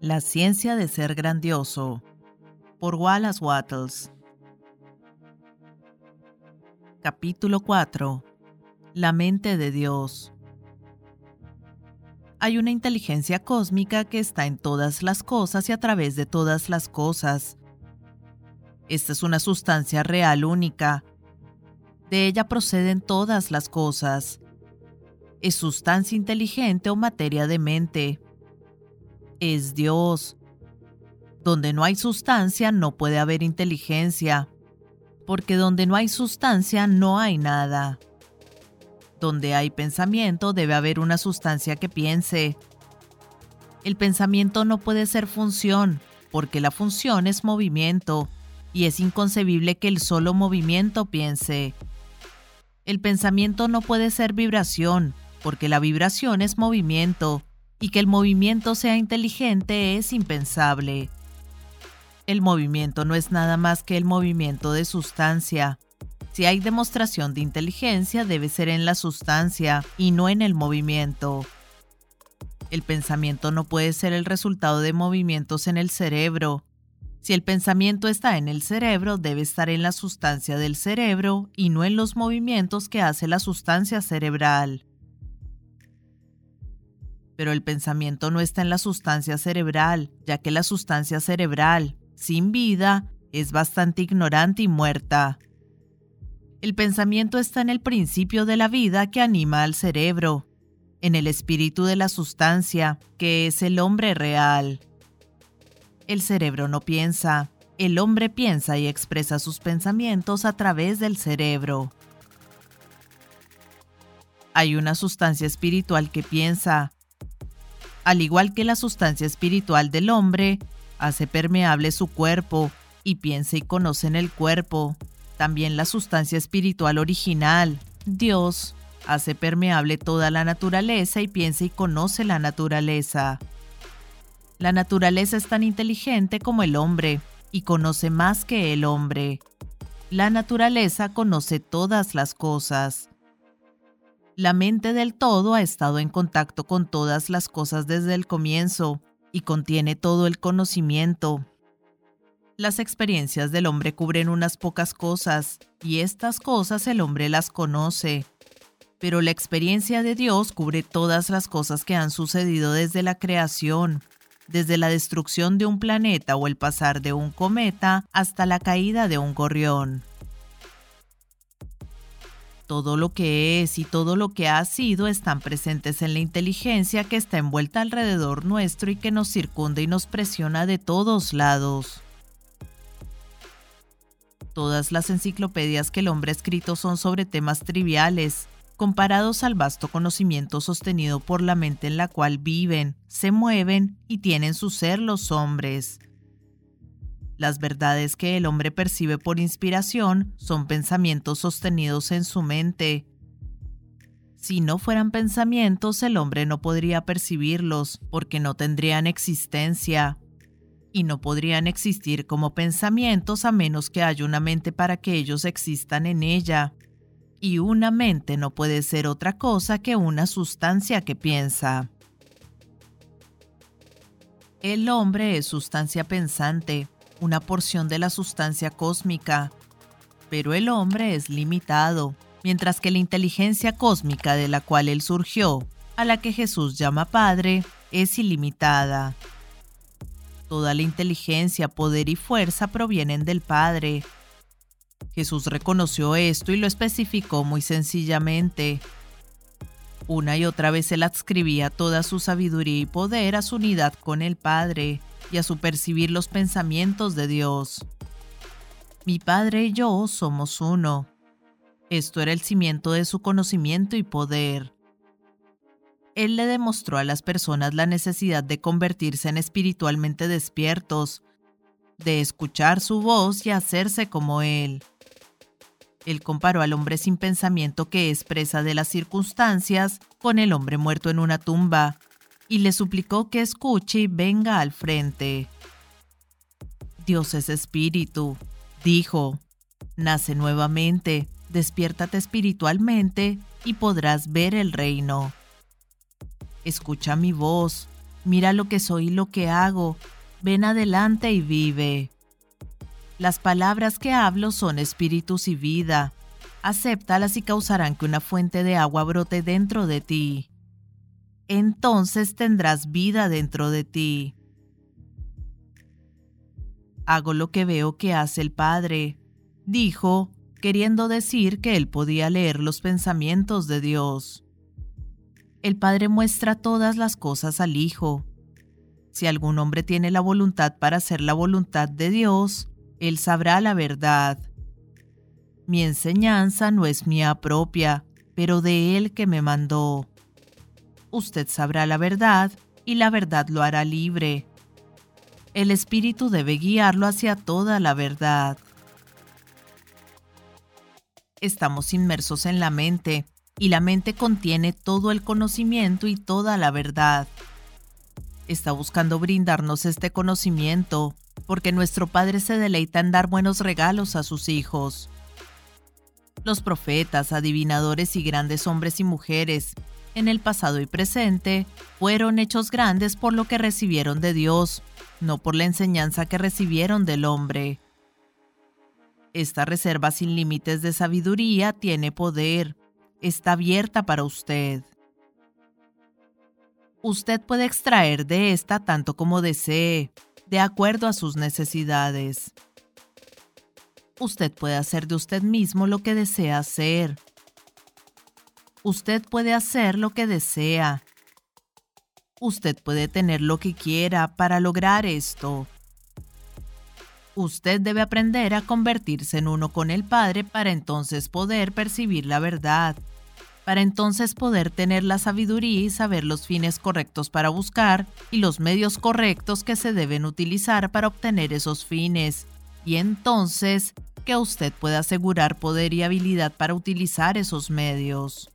La ciencia de ser grandioso por Wallace Wattles Capítulo 4 La mente de Dios Hay una inteligencia cósmica que está en todas las cosas y a través de todas las cosas. Esta es una sustancia real única. De ella proceden todas las cosas es sustancia inteligente o materia de mente. Es Dios. Donde no hay sustancia no puede haber inteligencia, porque donde no hay sustancia no hay nada. Donde hay pensamiento debe haber una sustancia que piense. El pensamiento no puede ser función, porque la función es movimiento, y es inconcebible que el solo movimiento piense. El pensamiento no puede ser vibración, porque la vibración es movimiento, y que el movimiento sea inteligente es impensable. El movimiento no es nada más que el movimiento de sustancia. Si hay demostración de inteligencia debe ser en la sustancia y no en el movimiento. El pensamiento no puede ser el resultado de movimientos en el cerebro. Si el pensamiento está en el cerebro, debe estar en la sustancia del cerebro y no en los movimientos que hace la sustancia cerebral pero el pensamiento no está en la sustancia cerebral, ya que la sustancia cerebral, sin vida, es bastante ignorante y muerta. El pensamiento está en el principio de la vida que anima al cerebro, en el espíritu de la sustancia, que es el hombre real. El cerebro no piensa, el hombre piensa y expresa sus pensamientos a través del cerebro. Hay una sustancia espiritual que piensa, al igual que la sustancia espiritual del hombre, hace permeable su cuerpo y piensa y conoce en el cuerpo. También la sustancia espiritual original, Dios, hace permeable toda la naturaleza y piensa y conoce la naturaleza. La naturaleza es tan inteligente como el hombre y conoce más que el hombre. La naturaleza conoce todas las cosas. La mente del todo ha estado en contacto con todas las cosas desde el comienzo y contiene todo el conocimiento. Las experiencias del hombre cubren unas pocas cosas y estas cosas el hombre las conoce. Pero la experiencia de Dios cubre todas las cosas que han sucedido desde la creación, desde la destrucción de un planeta o el pasar de un cometa hasta la caída de un gorrión todo lo que es y todo lo que ha sido están presentes en la inteligencia que está envuelta alrededor nuestro y que nos circunda y nos presiona de todos lados. Todas las enciclopedias que el hombre ha escrito son sobre temas triviales, comparados al vasto conocimiento sostenido por la mente en la cual viven, se mueven y tienen su ser los hombres. Las verdades que el hombre percibe por inspiración son pensamientos sostenidos en su mente. Si no fueran pensamientos, el hombre no podría percibirlos, porque no tendrían existencia. Y no podrían existir como pensamientos a menos que haya una mente para que ellos existan en ella. Y una mente no puede ser otra cosa que una sustancia que piensa. El hombre es sustancia pensante, una porción de la sustancia cósmica, pero el hombre es limitado, mientras que la inteligencia cósmica de la cual él surgió, a la que Jesús llama Padre, es ilimitada. Toda la inteligencia, poder y fuerza provienen del Padre. Jesús reconoció esto y lo especificó muy sencillamente. Una y otra vez él adscribía toda su sabiduría y poder a su unidad con el Padre, y a su percibir los pensamientos de Dios. Mi Padre y yo somos uno. Esto era el cimiento de su conocimiento y poder. Él le demostró a las personas la necesidad de convertirse en espiritualmente despiertos, de escuchar su voz y hacerse como Él. Él comparó al hombre sin pensamiento que es presa de las circunstancias con el hombre muerto en una tumba, y le suplicó que escuche y venga al frente. Dios es espíritu, dijo, nace nuevamente, despiértate espiritualmente y podrás ver el reino. Escucha mi voz, mira lo que soy y lo que hago, ven adelante y vive. Las palabras que hablo son espíritus y vida. Acéptalas y causarán que una fuente de agua brote dentro de ti. Entonces tendrás vida dentro de ti. Hago lo que veo que hace el Padre, dijo, queriendo decir que él podía leer los pensamientos de Dios. El Padre muestra todas las cosas al Hijo. Si algún hombre tiene la voluntad para hacer la voluntad de Dios, él sabrá la verdad. Mi enseñanza no es mía propia, pero de Él que me mandó. Usted sabrá la verdad y la verdad lo hará libre. El Espíritu debe guiarlo hacia toda la verdad. Estamos inmersos en la mente, y la mente contiene todo el conocimiento y toda la verdad. Está buscando brindarnos este conocimiento, porque nuestro Padre se deleita en dar buenos regalos a sus hijos. Los profetas, adivinadores y grandes hombres y mujeres, en el pasado y presente, fueron hechos grandes por lo que recibieron de Dios, no por la enseñanza que recibieron del hombre. Esta reserva sin límites de sabiduría tiene poder, está abierta para usted. Usted puede extraer de esta tanto como desee, de acuerdo a sus necesidades. Usted puede hacer de usted mismo lo que desea hacer. Usted puede hacer lo que desea. Usted puede tener lo que quiera para lograr esto. Usted debe aprender a convertirse en uno con el Padre para entonces poder percibir la verdad, para entonces poder tener la sabiduría y saber los fines correctos para buscar y los medios correctos que se deben utilizar para obtener esos fines, y entonces que usted pueda asegurar poder y habilidad para utilizar esos medios.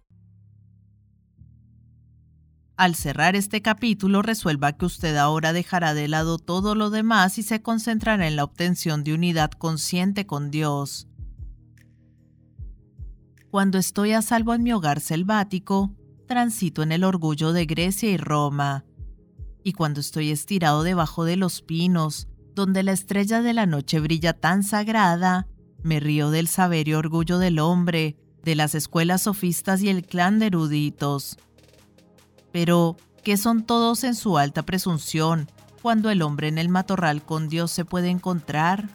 Al cerrar este capítulo, resuelva que usted ahora dejará de lado todo lo demás y se concentrará en la obtención de unidad consciente con Dios. Cuando estoy a salvo en mi hogar selvático, transito en el orgullo de Grecia y Roma. Y cuando estoy estirado debajo de los pinos, donde la estrella de la noche brilla tan sagrada, me río del saber y orgullo del hombre, de las escuelas sofistas y el clan de eruditos pero, ¿qué son todos en su alta presunción cuando el hombre en el matorral con Dios se puede encontrar?